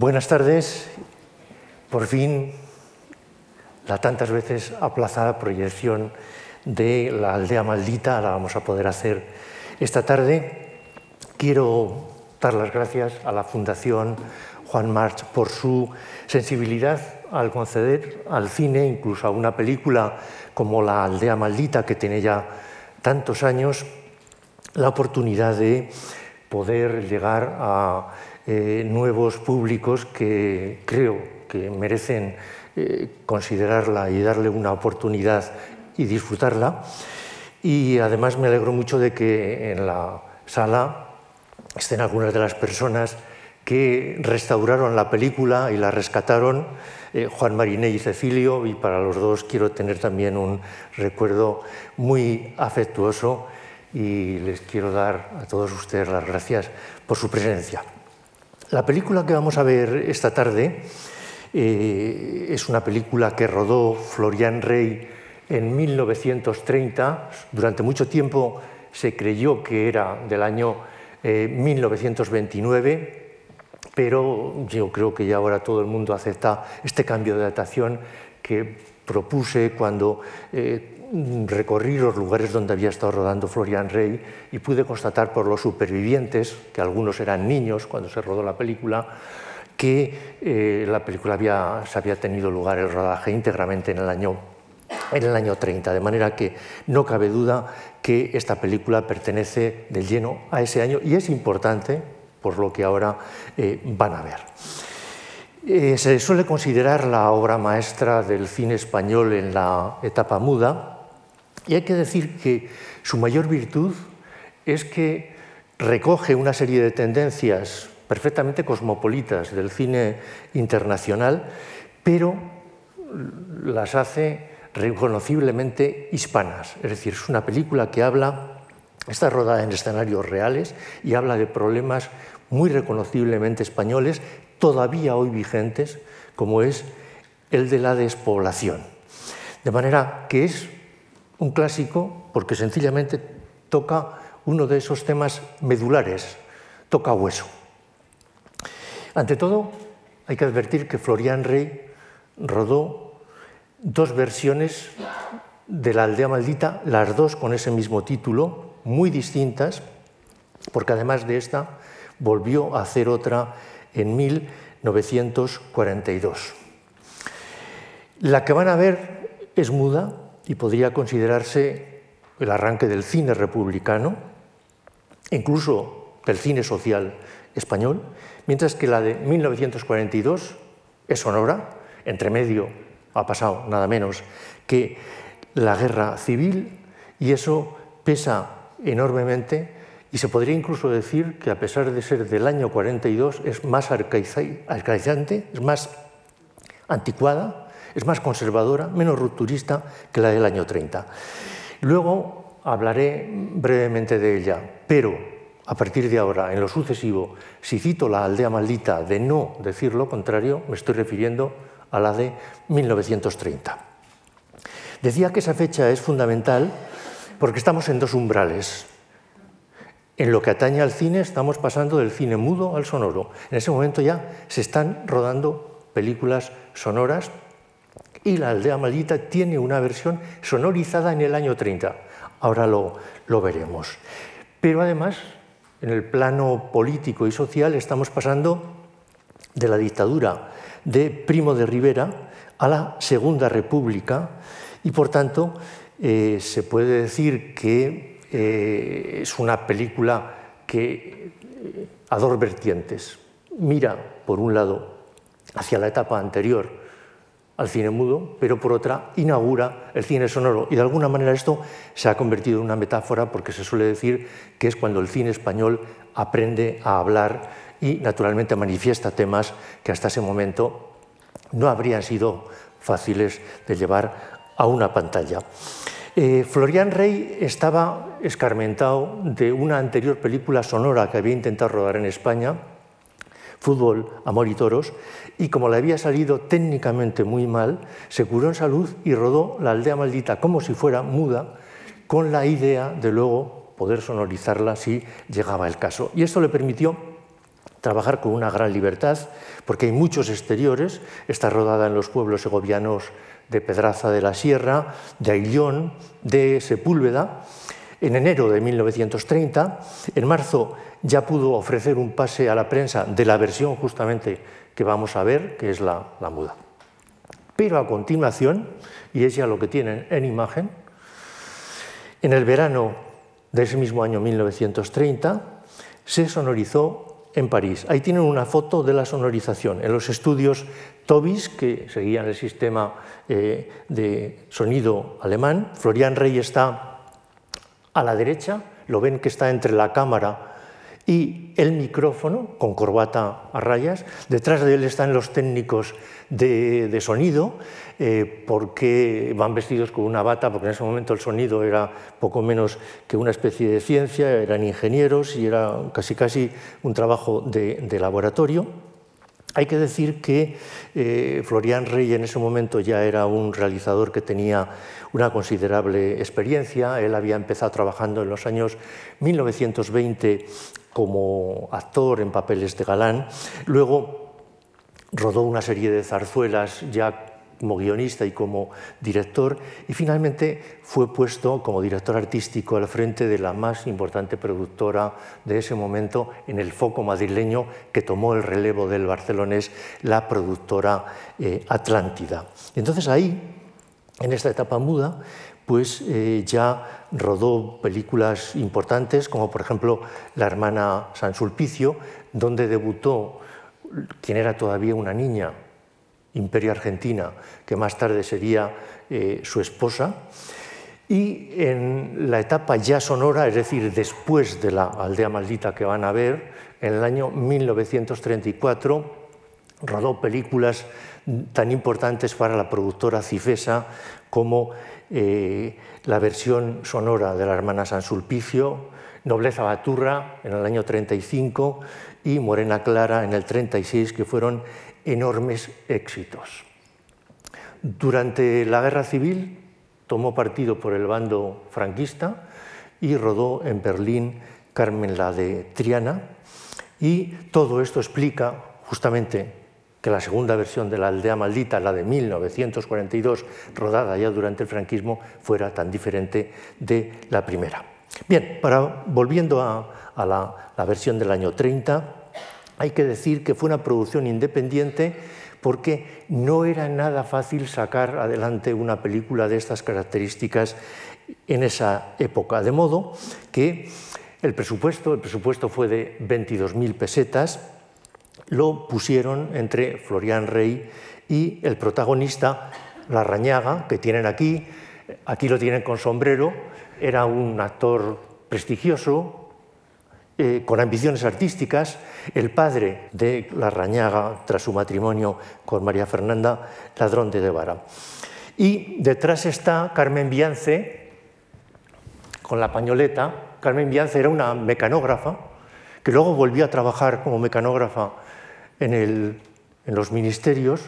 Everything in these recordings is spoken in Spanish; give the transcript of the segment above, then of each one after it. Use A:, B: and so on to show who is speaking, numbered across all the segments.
A: Buenas tardes. Por fin, la tantas veces aplazada proyección de La aldea maldita la vamos a poder hacer esta tarde. Quiero dar las gracias a la Fundación Juan March por su sensibilidad al conceder al cine, incluso a una película como La aldea maldita, que tiene ya tantos años, la oportunidad de poder llegar a eh, nuevos públicos que creo que merecen eh, considerarla y darle una oportunidad y disfrutarla. Y además me alegro mucho de que en la sala estén algunas de las personas que restauraron la película y la rescataron, eh, Juan Mariné y Cecilio, y para los dos quiero tener también un recuerdo muy afectuoso y les quiero dar a todos ustedes las gracias por su presencia. La película que vamos a ver esta tarde eh, es una película que rodó Florian Rey en 1930. Durante mucho tiempo se creyó que era del año 1929, eh, pero yo creo que ya ahora todo el mundo acepta este cambio de datación que propuse cuando eh, recorrí los lugares donde había estado rodando Florian Rey y pude constatar por los supervivientes, que algunos eran niños cuando se rodó la película, que eh, la película había, se había tenido lugar el rodaje íntegramente en el, año, en el año 30, de manera que no cabe duda que esta película pertenece del lleno a ese año y es importante por lo que ahora eh, van a ver. Eh, se suele considerar la obra maestra del cine español en la etapa muda, y hay que decir que su mayor virtud es que recoge una serie de tendencias perfectamente cosmopolitas del cine internacional, pero las hace reconociblemente hispanas. Es decir, es una película que habla, está rodada en escenarios reales y habla de problemas muy reconociblemente españoles, todavía hoy vigentes, como es el de la despoblación. De manera que es un clásico porque sencillamente toca uno de esos temas medulares, toca hueso. Ante todo, hay que advertir que Florian Rey rodó dos versiones de La aldea maldita, las dos con ese mismo título, muy distintas, porque además de esta volvió a hacer otra en 1942. La que van a ver es muda, y podría considerarse el arranque del cine republicano, incluso del cine social español, mientras que la de 1942 es sonora, entre medio ha pasado nada menos que la guerra civil y eso pesa enormemente y se podría incluso decir que a pesar de ser del año 42 es más arcaizante, es más anticuada es más conservadora, menos rupturista que la del año 30. Luego hablaré brevemente de ella, pero a partir de ahora, en lo sucesivo, si cito la aldea maldita de no decir lo contrario, me estoy refiriendo a la de 1930. Decía que esa fecha es fundamental porque estamos en dos umbrales. En lo que atañe al cine, estamos pasando del cine mudo al sonoro. En ese momento ya se están rodando películas sonoras y la aldea maldita tiene una versión sonorizada en el año 30. Ahora lo, lo veremos. Pero además, en el plano político y social, estamos pasando de la dictadura de Primo de Rivera a la Segunda República y, por tanto, eh, se puede decir que eh, es una película que eh, a dos vertientes. Mira, por un lado, hacia la etapa anterior al cine mudo, pero por otra inaugura el cine sonoro. Y de alguna manera esto se ha convertido en una metáfora porque se suele decir que es cuando el cine español aprende a hablar y naturalmente manifiesta temas que hasta ese momento no habrían sido fáciles de llevar a una pantalla. Eh, Florian Rey estaba escarmentado de una anterior película sonora que había intentado rodar en España, Fútbol, Amor y Toros, y como le había salido técnicamente muy mal, se curó en salud y rodó La aldea maldita como si fuera muda, con la idea de luego poder sonorizarla si llegaba el caso. Y esto le permitió trabajar con una gran libertad, porque hay muchos exteriores, está rodada en los pueblos segovianos de Pedraza de la Sierra, de Aillón, de Sepúlveda. En enero de 1930, en marzo ya pudo ofrecer un pase a la prensa de la versión justamente que vamos a ver, que es la, muda. Pero a continuación, y es ya lo que tienen en imagen, en el verano de ese mismo año 1930 se sonorizó en París. Ahí tienen una foto de la sonorización en los estudios Tobis, que seguían el sistema eh, de sonido alemán. Florian Rey está a la derecha, lo ven que está entre la cámara y el micrófono con corbata a rayas. Detrás de él están los técnicos de, sonido, eh, porque van vestidos con una bata, porque en ese momento el sonido era poco menos que una especie de ciencia, eran ingenieros y era casi casi un trabajo de, laboratorio. Hay que decir que eh, Florian Rey en ese momento ya era un realizador que tenía una considerable experiencia. Él había empezado trabajando en los años 1920 como actor en papeles de galán. Luego rodó una serie de zarzuelas ya como guionista y como director, y finalmente fue puesto como director artístico al frente de la más importante productora de ese momento en el foco madrileño que tomó el relevo del barcelonés, la productora eh, Atlántida. Entonces ahí, en esta etapa muda, pues ya rodó películas importantes, como por ejemplo La hermana San Sulpicio, donde debutó quien era todavía una niña, Imperio Argentina, que más tarde sería eh, su esposa. Y en la etapa ya sonora, es decir, después de la aldea maldita que van a ver, en el año 1934 rodó películas tan importantes para la productora Cifesa como eh, la versión sonora de la hermana San Sulpicio, Nobleza Baturra en el año 35 y Morena Clara en el 36, que fueron enormes éxitos. Durante la Guerra Civil tomó partido por el bando franquista y rodó en Berlín Carmen la de Triana y todo esto explica justamente que la segunda versión de La aldea maldita, la de 1942, rodada ya durante el franquismo, fuera tan diferente de la primera. Bien, para, volviendo a, la, la versión del año 30, hay que decir que fue una producción independiente porque no era nada fácil sacar adelante una película de estas características en esa época. De modo que el presupuesto, el presupuesto fue de 22.000 pesetas, lo pusieron entre Florian Rey y el protagonista, La Rañaga, que tienen aquí, aquí lo tienen con sombrero, era un actor prestigioso, eh, con ambiciones artísticas, el padre de La Rañaga tras su matrimonio con María Fernanda Ladrón de Devara. Y detrás está Carmen Biance con la pañoleta. Carmen Biance era una mecanógrafa que luego volvió a trabajar como mecanógrafa en, los ministerios,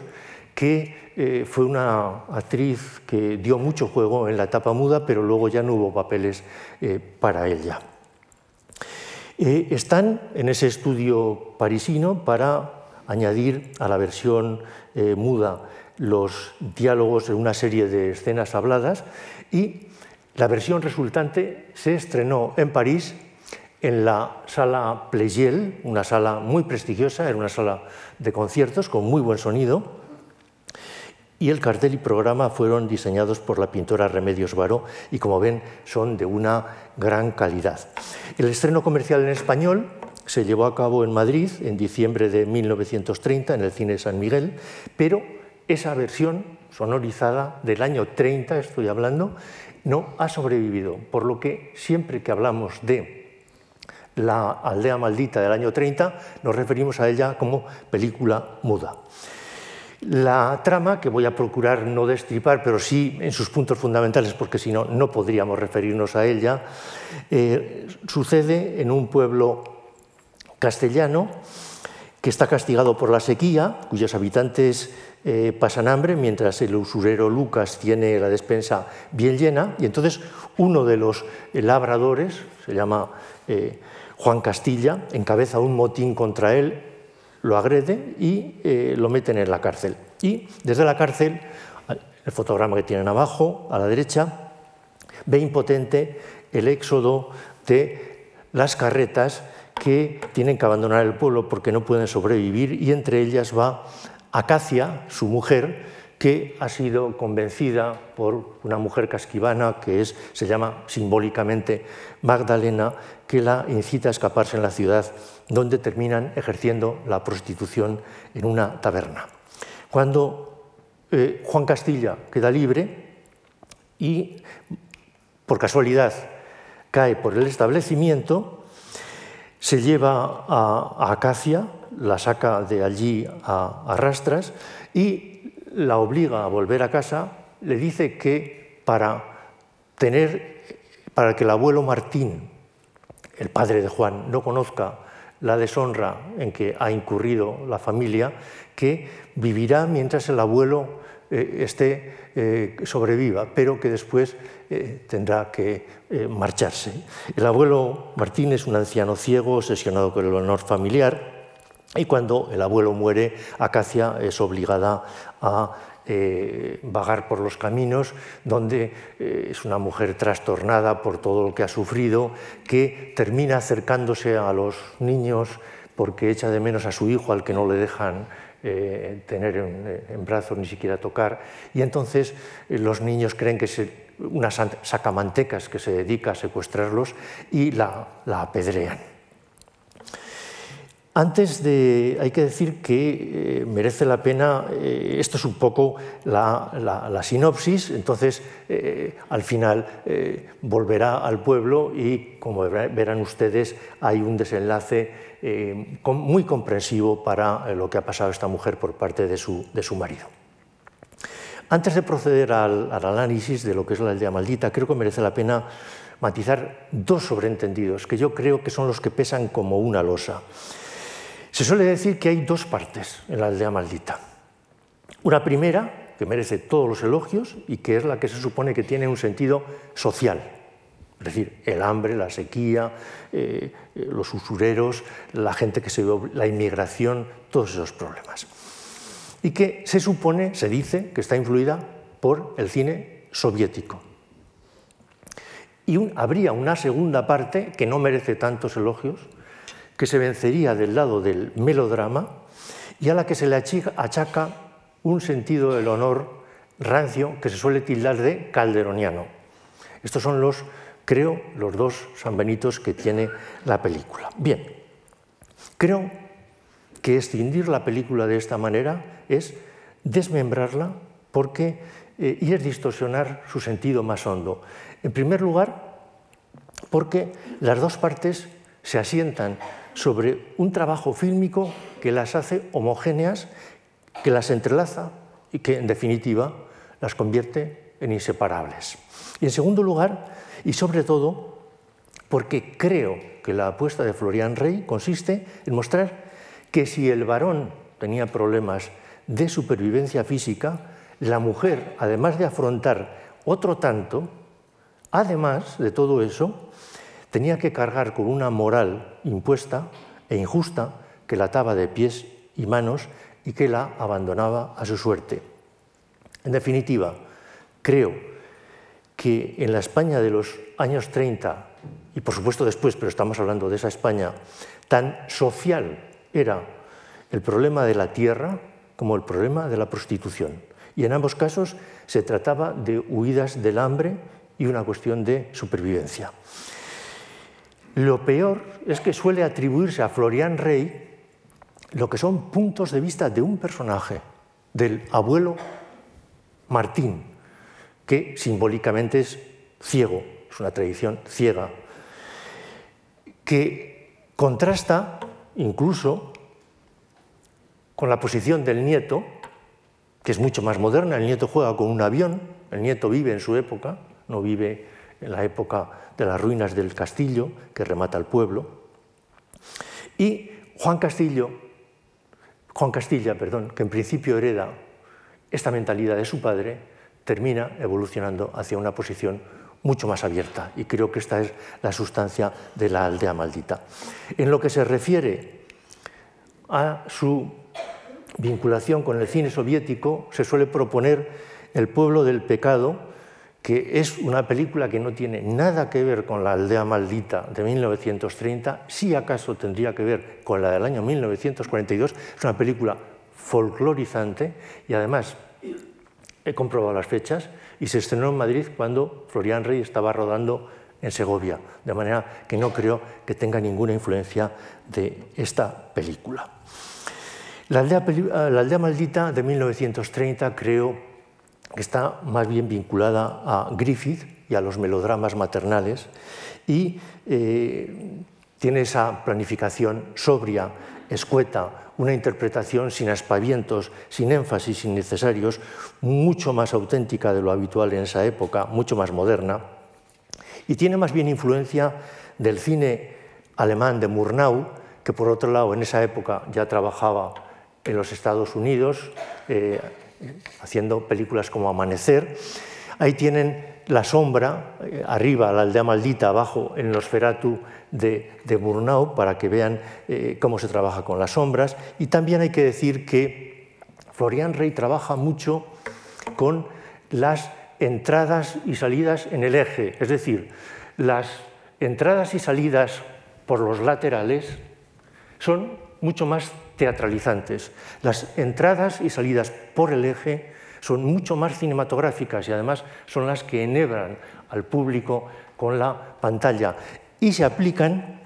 A: que eh, fue una actriz que dio mucho juego en la etapa muda, pero luego ya no hubo papeles eh, para ella. Eh, están en ese estudio parisino para añadir a la versión muda los diálogos en una serie de escenas habladas y la versión resultante se estrenó en París en la sala Pleyel, una sala muy prestigiosa, era una sala de conciertos con muy buen sonido, y el cartel y programa fueron diseñados por la pintora Remedios Baró y como ven son de una gran calidad. El estreno comercial en español se llevó a cabo en Madrid en diciembre de 1930 en el Cine San Miguel, pero esa versión sonorizada del año 30, estoy hablando, no ha sobrevivido, por lo que siempre que hablamos de la aldea maldita del año 30, nos referimos a ella como película muda. La trama, que voy a procurar no destripar, pero sí en sus puntos fundamentales, porque si no, no podríamos referirnos a ella, eh, sucede en un pueblo castellano que está castigado por la sequía, cuyos habitantes eh, pasan hambre, mientras el usurero Lucas tiene la despensa bien llena, y entonces uno de los labradores, se llama Juan Castilla encabeza un motín contra él, lo agrede y eh, lo meten en la cárcel. Y desde la cárcel, el fotograma que tienen abajo, a la derecha, ve impotente el éxodo de las carretas que tienen que abandonar el pueblo porque no pueden sobrevivir y entre ellas va Acacia, su mujer, que ha sido convencida por una mujer casquivana que es, se llama simbólicamente Magdalena, que la incita a escaparse en la ciudad, donde terminan ejerciendo la prostitución en una taberna. Cuando eh, Juan Castilla queda libre y, por casualidad, cae por el establecimiento, se lleva a, Acacia, la saca de allí a, a rastras y la obliga a volver a casa, le dice que para tener, para que el abuelo Martín, el padre de Juan, no conozca la deshonra en que ha incurrido la familia, que vivirá mientras el abuelo eh, esté eh, sobreviva, pero que después eh, tendrá que marcharse. El abuelo Martín es un anciano ciego, obsesionado con el honor familiar, y cuando el abuelo muere, Acacia es obligada a eh, vagar por los caminos, donde eh, es una mujer trastornada por todo lo que ha sufrido, que termina acercándose a los niños porque echa de menos a su hijo al que no le dejan eh, tener en, brazos ni siquiera tocar, y entonces los niños creen que es una sacamantecas que se dedica a secuestrarlos y la apedrean. Antes de, hay que decir que eh, merece la pena, eh, esto es un poco la, sinopsis, entonces eh, al final volverá al pueblo y como verán ustedes hay un desenlace muy comprensivo para lo que ha pasado esta mujer por parte de su, de su marido. Antes de proceder al, al análisis de lo que es la aldea maldita, creo que merece la pena matizar dos sobreentendidos que yo creo que son los que pesan como una losa. Se suele decir que hay dos partes en la aldea maldita. Una primera, que merece todos los elogios y que es la que se supone que tiene un sentido social, es decir, el hambre, la sequía, eh, eh, los usureros, la gente que se la inmigración, todos esos problemas. Y que se supone, se dice, que está influida por el cine soviético. Y habría una segunda parte que no merece tantos elogios, que se vencería del lado del melodrama y a la que se le achaca un sentido del honor rancio que se suele tildar de calderoniano. Estos son los, creo, los dos sanbenitos que tiene la película. Bien, creo que escindir la película de esta manera es desmembrarla porque, eh, y es distorsionar su sentido más hondo. En primer lugar, porque las dos partes se asientan sobre un trabajo fílmico que las hace homogéneas, que las entrelaza y que, en definitiva, las convierte en inseparables. Y en segundo lugar, y sobre todo, porque creo que la apuesta de Florian Rey consiste en mostrar que si el varón tenía problemas de supervivencia física, la mujer, además de afrontar otro tanto, además de todo eso, tenía que cargar con una moral impuesta e injusta que la ataba de pies y manos y que la abandonaba a su suerte. En definitiva, creo que en la España de los años 30, y por supuesto después, pero estamos hablando de esa España, tan social era el problema de la tierra como el problema de la prostitución. Y en ambos casos se trataba de huidas del hambre y una cuestión de supervivencia. Lo peor es que suele atribuirse a Florian Rey lo que son puntos de vista de un personaje, del abuelo Martín, que simbólicamente es ciego, es una tradición ciega, que contrasta incluso con la posición del nieto, que es mucho más moderna, el nieto juega con un avión, el nieto vive en su época, no vive en la época de las ruinas del castillo que remata el pueblo. Y Juan Castillo, Juan Castilla, perdón, que en principio hereda esta mentalidad de su padre, termina evolucionando hacia una posición mucho más abierta y creo que esta es la sustancia de la aldea maldita. En lo que se refiere a su vinculación con el cine soviético, se suele proponer El pueblo del pecado, que es una película que no tiene nada que ver con la aldea maldita de 1930, si acaso tendría que ver con la del año 1942, es una película folclorizante y además he comprobado las fechas y se estrenó en Madrid cuando Florian Rey estaba rodando en Segovia, de manera que no creo que tenga ninguna influencia de esta película. La aldea, la aldea maldita de 1930 creo que está más bien vinculada a Griffith y a los melodramas maternales y eh, tiene esa planificación sobria, escueta, una interpretación sin aspavientos, sin énfasis innecesarios, mucho más auténtica de lo habitual en esa época, mucho más moderna, y tiene más bien influencia del cine alemán de Murnau, que por otro lado en esa época ya trabajaba en los Estados Unidos, eh, haciendo películas como Amanecer. Ahí tienen la sombra, eh, arriba la aldea maldita, abajo el Nosferatu de, de Murnau, para que vean eh, cómo se trabaja con las sombras. Y también hay que decir que Florian Rey trabaja mucho con las entradas y salidas en el eje, es decir, las entradas y salidas por los laterales son mucho más teatralizantes. Las entradas y salidas por el eje son mucho más cinematográficas y además son las que enhebran al público con la pantalla y se aplican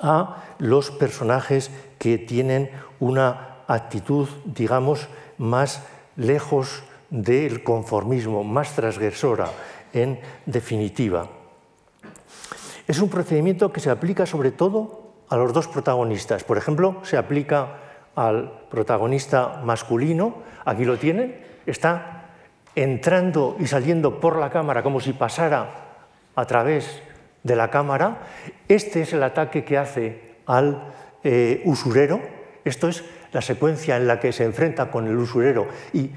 A: a los personajes que tienen una actitud, digamos, más lejos del conformismo, más transgresora, en definitiva. Es un procedimiento que se aplica sobre todo a los dos protagonistas. Por ejemplo, se aplica al protagonista masculino, aquí lo tienen, está entrando y saliendo por la cámara como si pasara a través de la cámara. Este es el ataque que hace al eh, usurero. Esto es la secuencia en la que se enfrenta con el usurero y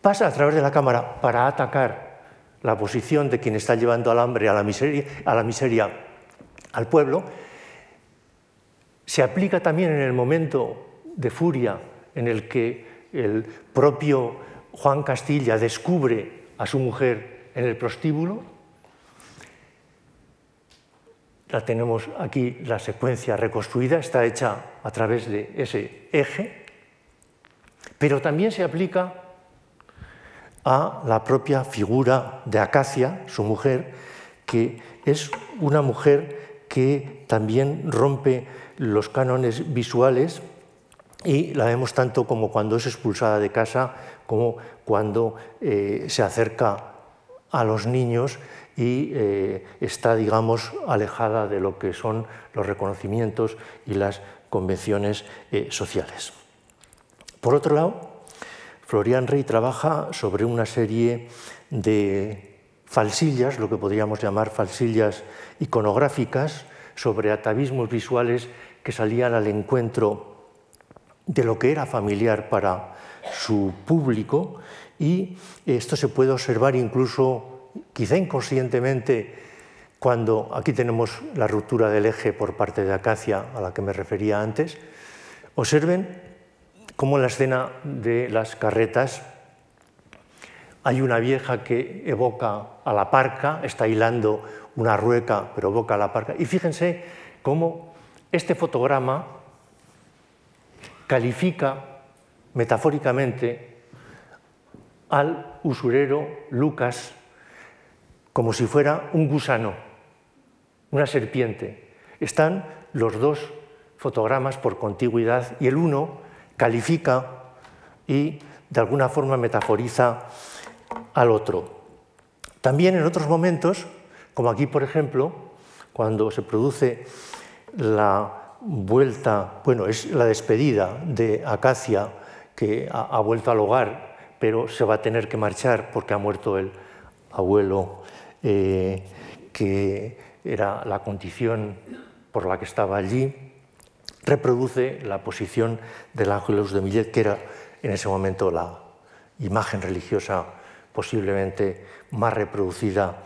A: pasa a través de la cámara para atacar la posición de quien está llevando al hambre, a la miseria, a la miseria al pueblo. Se aplica también en el momento de furia en el que el propio Juan Castilla descubre a su mujer en el prostíbulo. La tenemos aquí, la secuencia reconstruida, está hecha a través de ese eje, pero también se aplica a la propia figura de Acacia, su mujer, que es una mujer que también rompe los cánones visuales y la vemos tanto como cuando es expulsada de casa como cuando eh, se acerca a los niños y eh, está, digamos, alejada de lo que son los reconocimientos y las convenciones eh, sociales. Por otro lado, Florian Rey trabaja sobre una serie de falsillas, lo que podríamos llamar falsillas iconográficas, sobre atavismos visuales que salían al encuentro de lo que era familiar para su público y esto se puede observar incluso, quizá inconscientemente, cuando aquí tenemos la ruptura del eje por parte de Acacia, a la que me refería antes. Observen cómo en la escena de las carretas hay una vieja que evoca a la parca, está hilando una rueca, pero evoca a la parca. Y fíjense cómo este fotograma califica metafóricamente al usurero Lucas como si fuera un gusano, una serpiente. Están los dos fotogramas por contigüidad y el uno califica y de alguna forma metaforiza al otro. También en otros momentos, como aquí por ejemplo, cuando se produce la vuelta, bueno, es la despedida de Acacia, que ha, vuelto al hogar, pero se va a tener que marchar porque ha muerto el abuelo, eh, que era la condición por la que estaba allí, reproduce la posición del Ángelus de Millet, que era en ese momento la imagen religiosa posiblemente más reproducida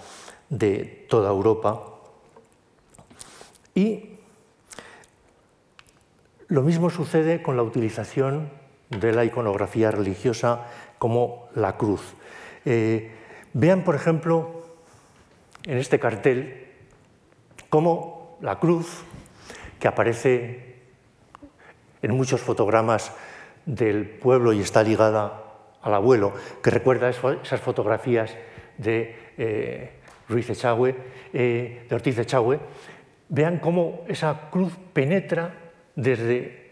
A: de toda Europa. Y lo mismo sucede con la utilización de la iconografía religiosa como la cruz. Eh, vean, por ejemplo, en este cartel, cómo la cruz, que aparece en muchos fotogramas del pueblo y está ligada al abuelo, que recuerda esas fotografías de eh, Ruiz eh, de Ortiz Echagüe, vean cómo esa cruz penetra desde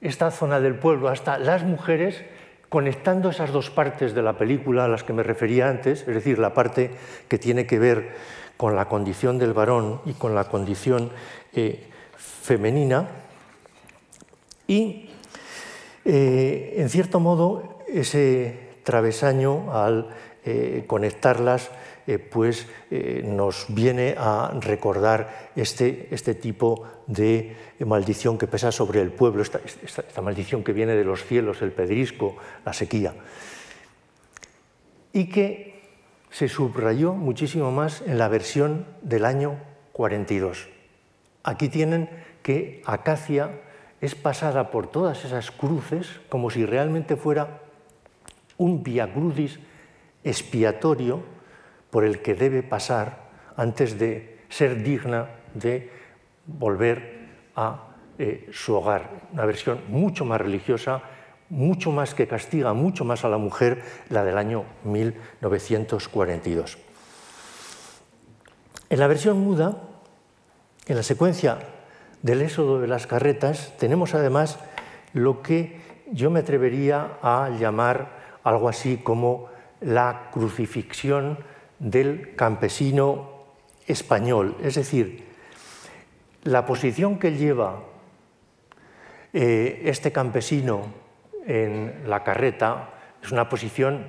A: esta zona del pueblo hasta las mujeres, conectando esas dos partes de la película a las que me refería antes, es decir, la parte que tiene que ver con la condición del varón y con la condición eh, femenina, y en cierto modo ese travesaño al eh, conectarlas, eh, pues eh, nos viene a recordar este, este, tipo de maldición que pesa sobre el pueblo, esta, esta, maldición que viene de los cielos, el pedrisco, la sequía, y que se subrayó muchísimo más en la versión del año 42. Aquí tienen que Acacia es pasada por todas esas cruces como si realmente fuera un via crucis expiatorio por el que debe pasar antes de ser digna de volver a eh, su hogar. Una versión mucho más religiosa, mucho más que castiga mucho más a la mujer, la del año 1942. En la versión muda, en la secuencia del éxodo de las carretas, tenemos además lo que yo me atrevería a llamar algo así como la crucifixión del campesino español, es decir, la posición que lleva eh, este campesino en la carreta es una posición,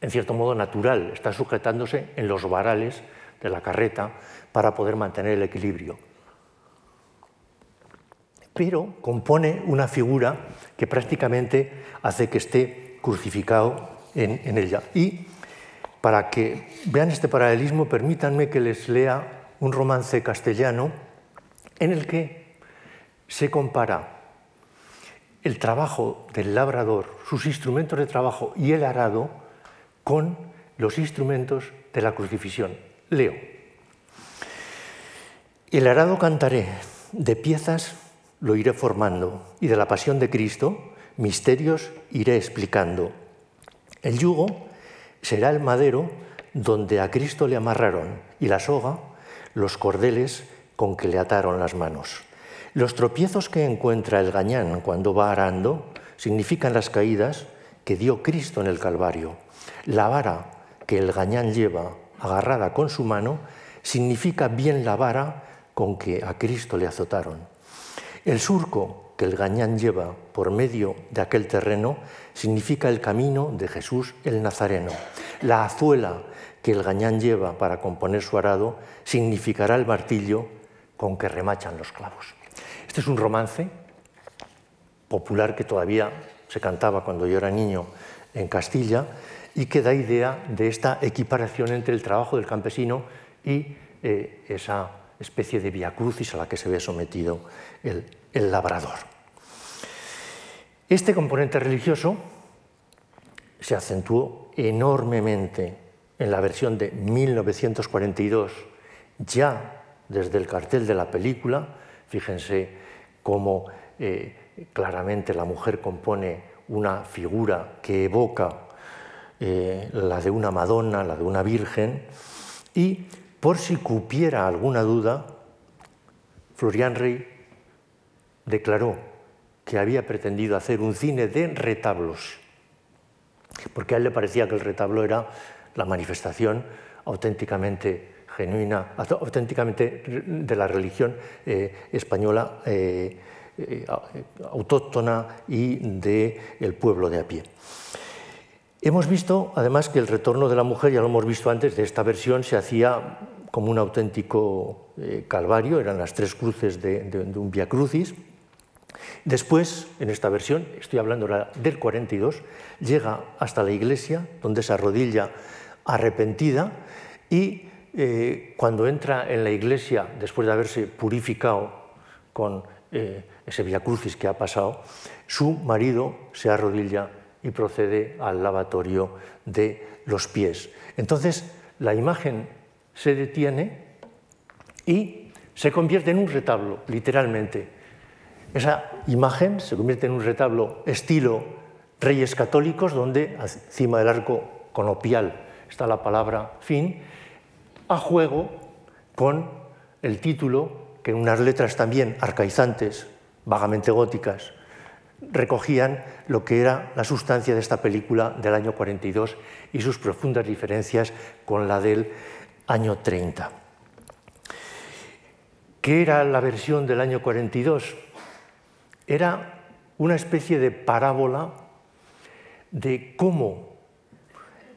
A: en cierto modo, natural, está sujetándose en los varales de la carreta para poder mantener el equilibrio. Pero compone una figura que prácticamente hace que esté crucificado en, ella. Y para que vean este paralelismo, permítanme que les lea un romance castellano en el que se compara el trabajo del labrador, sus instrumentos de trabajo y el arado con los instrumentos de la crucifixión. Leo. El arado cantaré, de piezas lo iré formando, y de la pasión de Cristo misterios iré explicando. El yugo será el madero donde a Cristo le amarraron y la soga los cordeles con que le ataron las manos. Los tropiezos que encuentra el gañán cuando va arando significan las caídas que dio Cristo en el Calvario. La vara que el gañán lleva agarrada con su mano significa bien la vara con que a Cristo le azotaron. El surco que el gañán lleva por medio de aquel terreno significa el camino de Jesús el Nazareno. La azuela que el gañán lleva para componer su arado significará el martillo con que remachan los clavos. Este es un romance popular que todavía se cantaba cuando yo era niño en Castilla y que da idea de esta equiparación entre el trabajo del campesino y eh, esa especie de via crucis a la que se ve sometido el, el labrador. Este componente religioso se acentuó enormemente en la versión de 1942, ya desde el cartel de la película. Fíjense cómo eh, claramente la mujer compone una figura que evoca eh, la de una Madonna, la de una Virgen, y por si cupiera alguna duda, Florian Rey declaró que había pretendido hacer un cine de retablos, porque a él le parecía que el retablo era la manifestación auténticamente genuina, auténticamente de la religión eh, española eh, eh, autóctona y del pueblo de a pie. Hemos visto, además, que el retorno de la mujer, ya lo hemos visto antes, de esta versión se hacía como un auténtico calvario, eran las tres cruces de, de un Via Crucis, Después, en esta versión, estoy hablando ahora del 42, llega hasta la iglesia, donde se arrodilla arrepentida y eh, cuando entra en la iglesia, después de haberse purificado con eh, ese Via Crucis que ha pasado, su marido se arrodilla y procede al lavatorio de los pies. Entonces, la imagen se detiene y se convierte en un retablo, literalmente. Esa imagen se convierte en un retablo estilo Reyes Católicos, donde encima del arco conopial está la palabra fin, a juego con el título, que en unas letras también arcaizantes, vagamente góticas, recogían lo que era la sustancia de esta película del año 42 y sus profundas diferencias con la del año 30. ¿Qué era la versión del año 42? Era una especie de parábola de cómo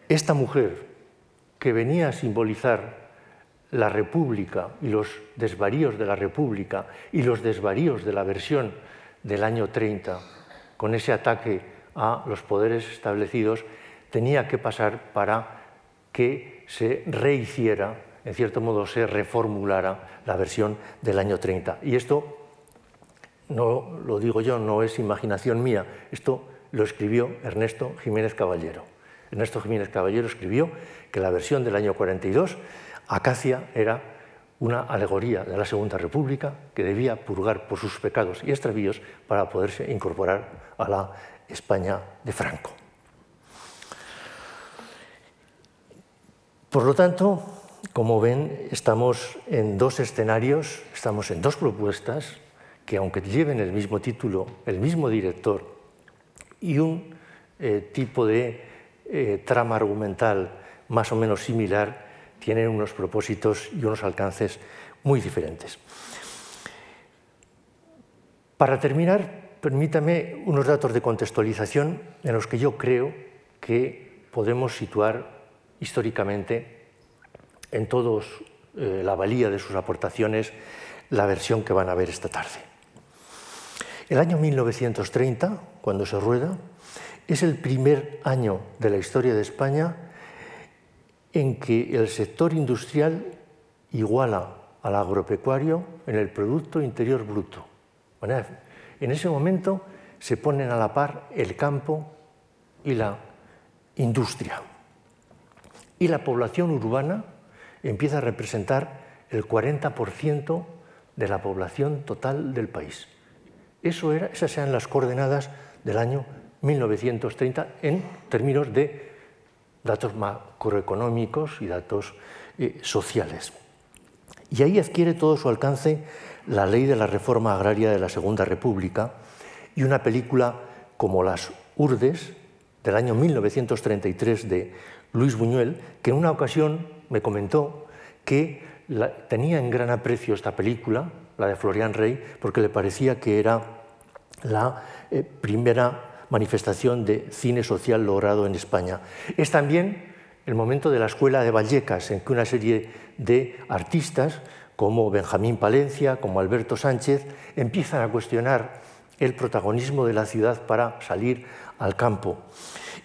A: esta mujer, que venía a simbolizar la República y los desvaríos de la República y los desvaríos de la versión del año 30, con ese ataque a los poderes establecidos, tenía que pasar para que se rehiciera, en cierto modo se reformulara la versión del año 30. Y esto no lo digo yo, no es imaginación mía, esto lo escribió Ernesto Jiménez Caballero. Ernesto Jiménez Caballero escribió que la versión del año 42, Acacia era una alegoría de la Segunda República que debía purgar por sus pecados y extravíos para poderse incorporar a la España de Franco. Por lo tanto, como ven, estamos en dos escenarios, estamos en dos propuestas que aunque lleven el mismo título, el mismo director y un eh, tipo de eh, trama argumental más o menos similar, tienen unos propósitos y unos alcances muy diferentes. Para terminar, permítame unos datos de contextualización en los que yo creo que podemos situar históricamente en todos eh, la valía de sus aportaciones la versión que van a ver esta tarde. El año 1930, cuando se rueda, es el primer año de la historia de España en que el sector industrial iguala al agropecuario en el Producto Interior Bruto. En ese momento se ponen a la par el campo y la industria. Y la población urbana empieza a representar el 40% de la población total del país. Eso era, esas eran las coordenadas del año 1930 en términos de datos macroeconómicos y datos eh, sociales. Y ahí adquiere todo su alcance la ley de la reforma agraria de la Segunda República y una película como Las Urdes del año 1933 de Luis Buñuel, que en una ocasión me comentó que tenía en gran aprecio esta película, la de Florian Rey, porque le parecía que era la eh, primera manifestación de cine social logrado en España. Es también el momento de la Escuela de Vallecas, en que una serie de artistas, como Benjamín Palencia, como Alberto Sánchez, empiezan a cuestionar el protagonismo de la ciudad para salir al campo.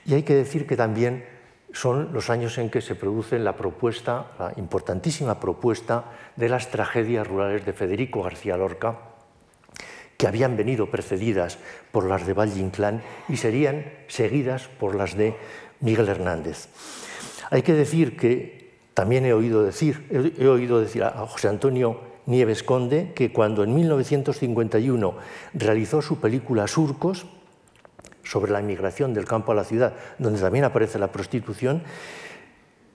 A: Y hay que decir que también son los años en que se produce la propuesta, la importantísima propuesta de las tragedias rurales de Federico García Lorca, que habían venido precedidas por las de Valle Inclán y serían seguidas por las de Miguel Hernández. Hay que decir que también he oído decir, he oído decir a José Antonio Nieves Conde que cuando en 1951 realizó su película Surcos sobre la inmigración del campo a la ciudad, donde también aparece la prostitución,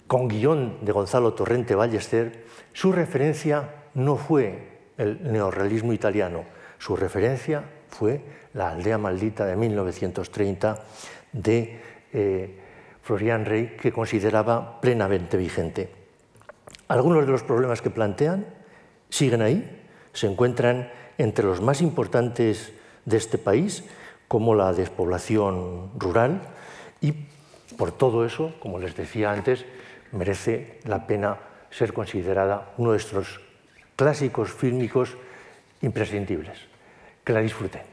A: con guion de Gonzalo Torrente Ballester, su referencia no fue el neorrealismo italiano, su referencia fue La aldea maldita de 1930 de eh, Florian Rey, que consideraba plenamente vigente. Algunos de los problemas que plantean siguen ahí, se encuentran entre los más importantes de este país, como la despoblación rural, y por todo eso, como les decía antes, merece la pena ser considerada uno de estos clásicos fílmicos imprescindibles. Que la disfruten.